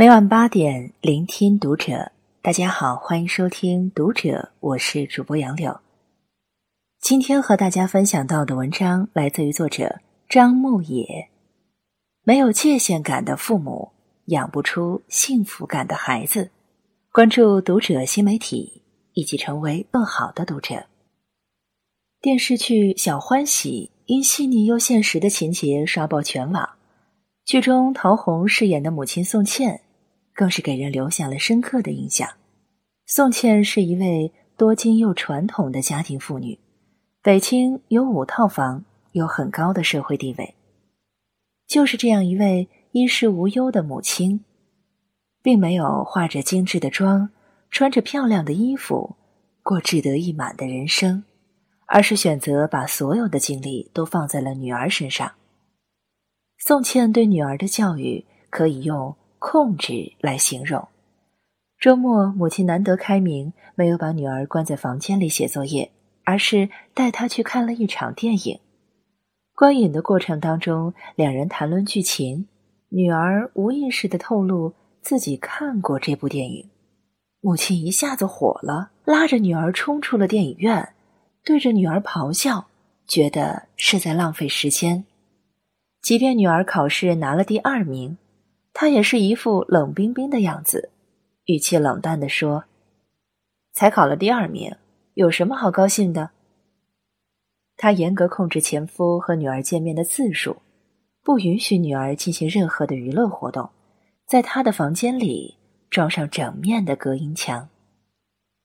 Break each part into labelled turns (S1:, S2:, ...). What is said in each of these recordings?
S1: 每晚八点，聆听读者。大家好，欢迎收听《读者》，我是主播杨柳。今天和大家分享到的文章来自于作者张牧野。没有界限感的父母，养不出幸福感的孩子。关注《读者》新媒体，一起成为更好的读者。电视剧《小欢喜》因细腻又现实的情节刷爆全网。剧中陶虹饰演的母亲宋茜。更是给人留下了深刻的印象。宋茜是一位多金又传统的家庭妇女，北京有五套房，有很高的社会地位。就是这样一位衣食无忧的母亲，并没有化着精致的妆，穿着漂亮的衣服，过志得意满的人生，而是选择把所有的精力都放在了女儿身上。宋茜对女儿的教育可以用。控制来形容。周末，母亲难得开明，没有把女儿关在房间里写作业，而是带她去看了一场电影。观影的过程当中，两人谈论剧情，女儿无意识的透露自己看过这部电影。母亲一下子火了，拉着女儿冲出了电影院，对着女儿咆哮，觉得是在浪费时间。即便女儿考试拿了第二名。他也是一副冷冰冰的样子，语气冷淡的说：“才考了第二名，有什么好高兴的？”他严格控制前夫和女儿见面的次数，不允许女儿进行任何的娱乐活动，在他的房间里装上整面的隔音墙。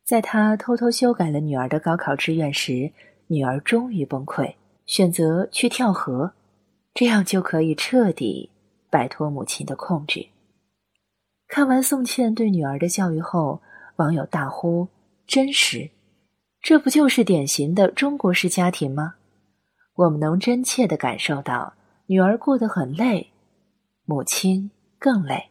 S1: 在他偷偷修改了女儿的高考志愿时，女儿终于崩溃，选择去跳河，这样就可以彻底。摆脱母亲的控制。看完宋茜对女儿的教育后，网友大呼：“真实！这不就是典型的中国式家庭吗？”我们能真切的感受到，女儿过得很累，母亲更累。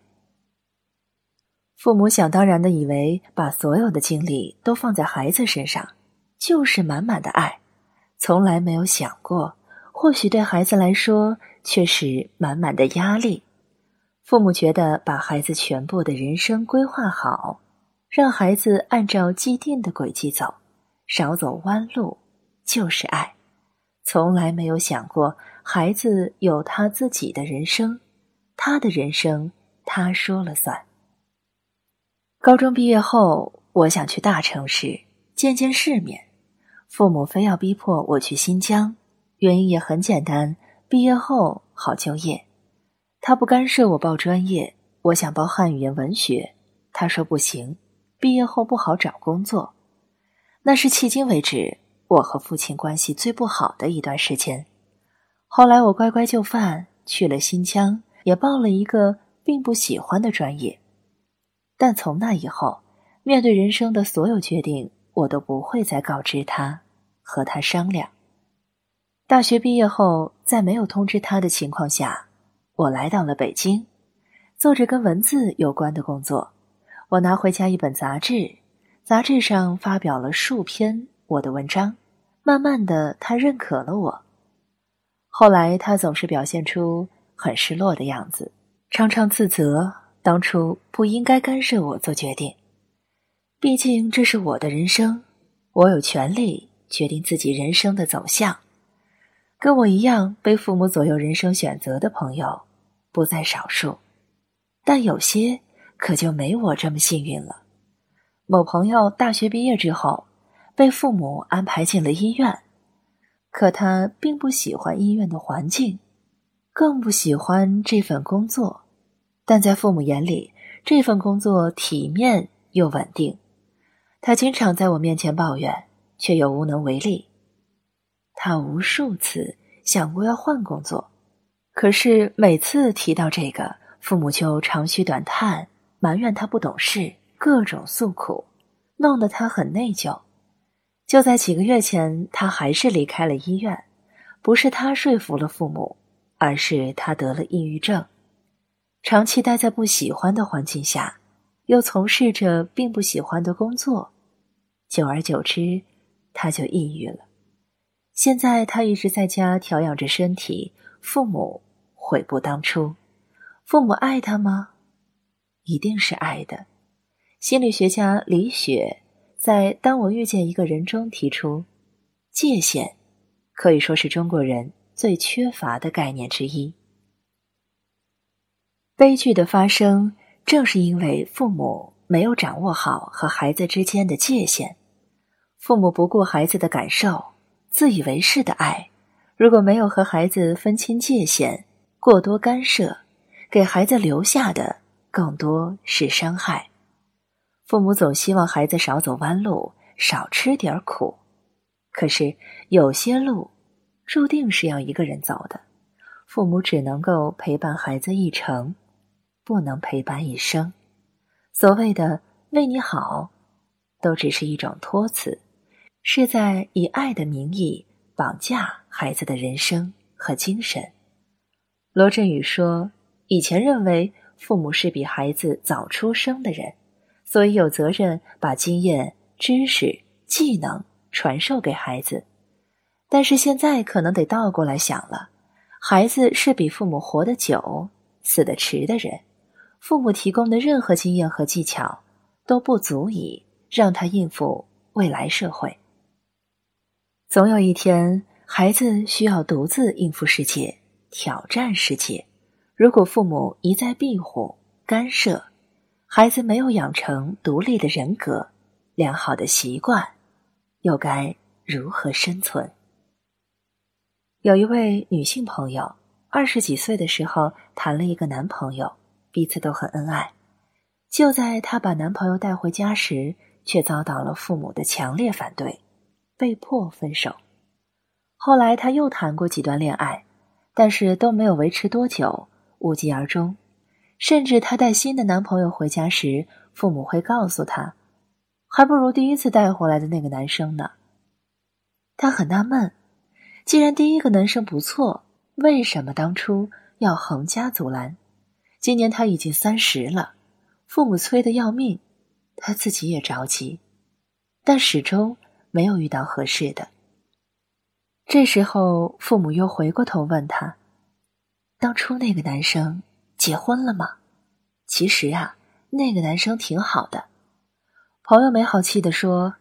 S1: 父母想当然的以为，把所有的精力都放在孩子身上，就是满满的爱，从来没有想过，或许对孩子来说。却是满满的压力。父母觉得把孩子全部的人生规划好，让孩子按照既定的轨迹走，少走弯路，就是爱。从来没有想过孩子有他自己的人生，他的人生他说了算。高中毕业后，我想去大城市见见世面，父母非要逼迫我去新疆，原因也很简单。毕业后好就业，他不干涉我报专业。我想报汉语言文学，他说不行。毕业后不好找工作，那是迄今为止我和父亲关系最不好的一段时间。后来我乖乖就范，去了新疆，也报了一个并不喜欢的专业。但从那以后，面对人生的所有决定，我都不会再告知他，和他商量。大学毕业后，在没有通知他的情况下，我来到了北京，做着跟文字有关的工作。我拿回家一本杂志，杂志上发表了数篇我的文章。慢慢的，他认可了我。后来，他总是表现出很失落的样子，常常自责当初不应该干涉我做决定。毕竟这是我的人生，我有权利决定自己人生的走向。跟我一样被父母左右人生选择的朋友不在少数，但有些可就没我这么幸运了。某朋友大学毕业之后被父母安排进了医院，可他并不喜欢医院的环境，更不喜欢这份工作。但在父母眼里，这份工作体面又稳定。他经常在我面前抱怨，却又无能为力。他无数次想过要换工作，可是每次提到这个，父母就长吁短叹，埋怨他不懂事，各种诉苦，弄得他很内疚。就在几个月前，他还是离开了医院，不是他说服了父母，而是他得了抑郁症，长期待在不喜欢的环境下，又从事着并不喜欢的工作，久而久之，他就抑郁了。现在他一直在家调养着身体，父母悔不当初。父母爱他吗？一定是爱的。心理学家李雪在《当我遇见一个人》中提出，界限可以说是中国人最缺乏的概念之一。悲剧的发生，正是因为父母没有掌握好和孩子之间的界限。父母不顾孩子的感受，自以为是的爱，如果没有和孩子分清界限，过多干涉，给孩子留下的更多是伤害。父母总希望孩子少走弯路，少吃点苦，可是有些路注定是要一个人走的，父母只能够陪伴孩子一程。不能陪伴一生，所谓的为你好，都只是一种托词，是在以爱的名义绑架孩子的人生和精神。罗振宇说：“以前认为父母是比孩子早出生的人，所以有责任把经验、知识、技能传授给孩子。但是现在可能得倒过来想了，孩子是比父母活得久、死得迟的人。”父母提供的任何经验和技巧都不足以让他应付未来社会。总有一天，孩子需要独自应付世界、挑战世界。如果父母一再庇护、干涉，孩子没有养成独立的人格、良好的习惯，又该如何生存？有一位女性朋友，二十几岁的时候谈了一个男朋友。彼此都很恩爱，就在她把男朋友带回家时，却遭到了父母的强烈反对，被迫分手。后来她又谈过几段恋爱，但是都没有维持多久，无疾而终。甚至她带新的男朋友回家时，父母会告诉她，还不如第一次带回来的那个男生呢。她很纳闷，既然第一个男生不错，为什么当初要横加阻拦？今年他已经三十了，父母催得要命，他自己也着急，但始终没有遇到合适的。这时候，父母又回过头问他：“当初那个男生结婚了吗？”其实呀，那个男生挺好的。朋友没好气的说：“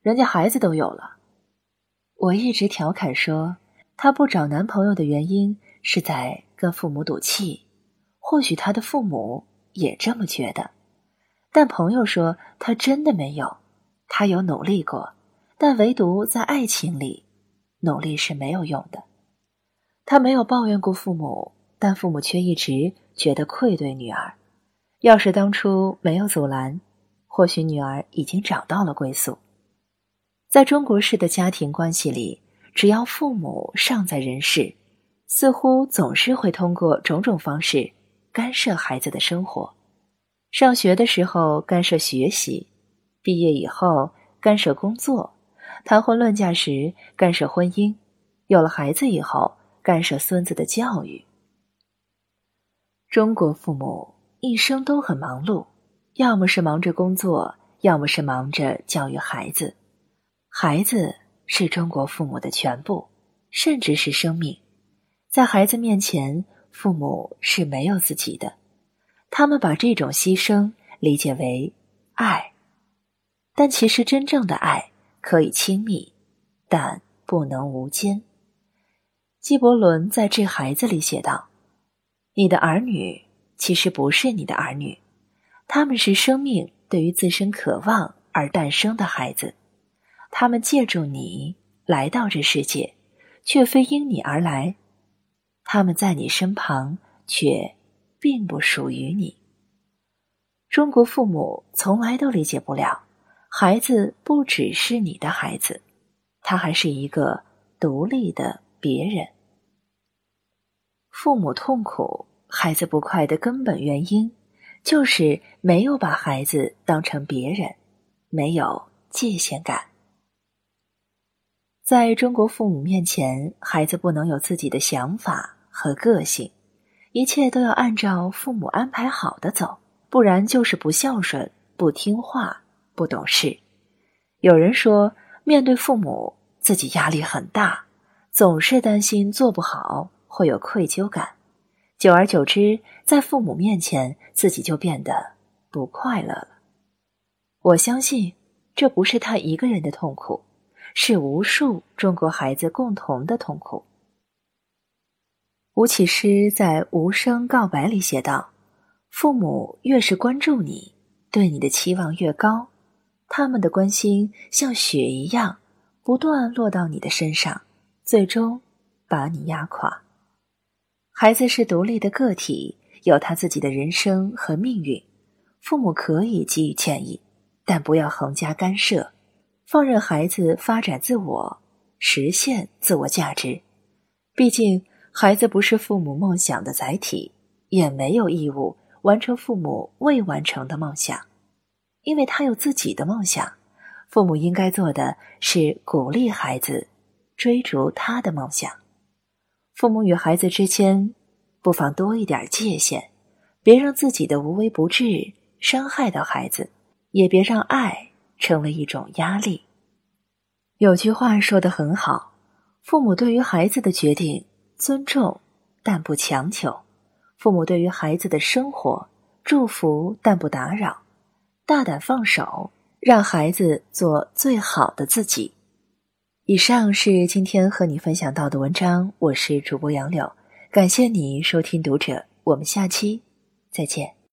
S1: 人家孩子都有了。”我一直调侃说，她不找男朋友的原因是在跟父母赌气。或许他的父母也这么觉得，但朋友说他真的没有，他有努力过，但唯独在爱情里，努力是没有用的。他没有抱怨过父母，但父母却一直觉得愧对女儿。要是当初没有阻拦，或许女儿已经找到了归宿。在中国式的家庭关系里，只要父母尚在人世，似乎总是会通过种种方式。干涉孩子的生活，上学的时候干涉学习，毕业以后干涉工作，谈婚论嫁时干涉婚姻，有了孩子以后干涉孙子的教育。中国父母一生都很忙碌，要么是忙着工作，要么是忙着教育孩子。孩子是中国父母的全部，甚至是生命，在孩子面前。父母是没有自己的，他们把这种牺牲理解为爱，但其实真正的爱可以亲密，但不能无间。纪伯伦在《致孩子》里写道：“你的儿女其实不是你的儿女，他们是生命对于自身渴望而诞生的孩子，他们借助你来到这世界，却非因你而来。”他们在你身旁，却并不属于你。中国父母从来都理解不了，孩子不只是你的孩子，他还是一个独立的别人。父母痛苦、孩子不快的根本原因，就是没有把孩子当成别人，没有界限感。在中国父母面前，孩子不能有自己的想法。和个性，一切都要按照父母安排好的走，不然就是不孝顺、不听话、不懂事。有人说，面对父母，自己压力很大，总是担心做不好，会有愧疚感。久而久之，在父母面前，自己就变得不快乐了。我相信，这不是他一个人的痛苦，是无数中国孩子共同的痛苦。吴启诗在《无声告白》里写道：“父母越是关注你，对你的期望越高，他们的关心像雪一样，不断落到你的身上，最终把你压垮。孩子是独立的个体，有他自己的人生和命运，父母可以给予建议，但不要横加干涉，放任孩子发展自我，实现自我价值。毕竟。”孩子不是父母梦想的载体，也没有义务完成父母未完成的梦想，因为他有自己的梦想。父母应该做的是鼓励孩子追逐他的梦想。父母与孩子之间，不妨多一点界限，别让自己的无微不至伤害到孩子，也别让爱成为一种压力。有句话说的很好：父母对于孩子的决定。尊重，但不强求；父母对于孩子的生活，祝福但不打扰。大胆放手，让孩子做最好的自己。以上是今天和你分享到的文章，我是主播杨柳，感谢你收听读者，我们下期再见。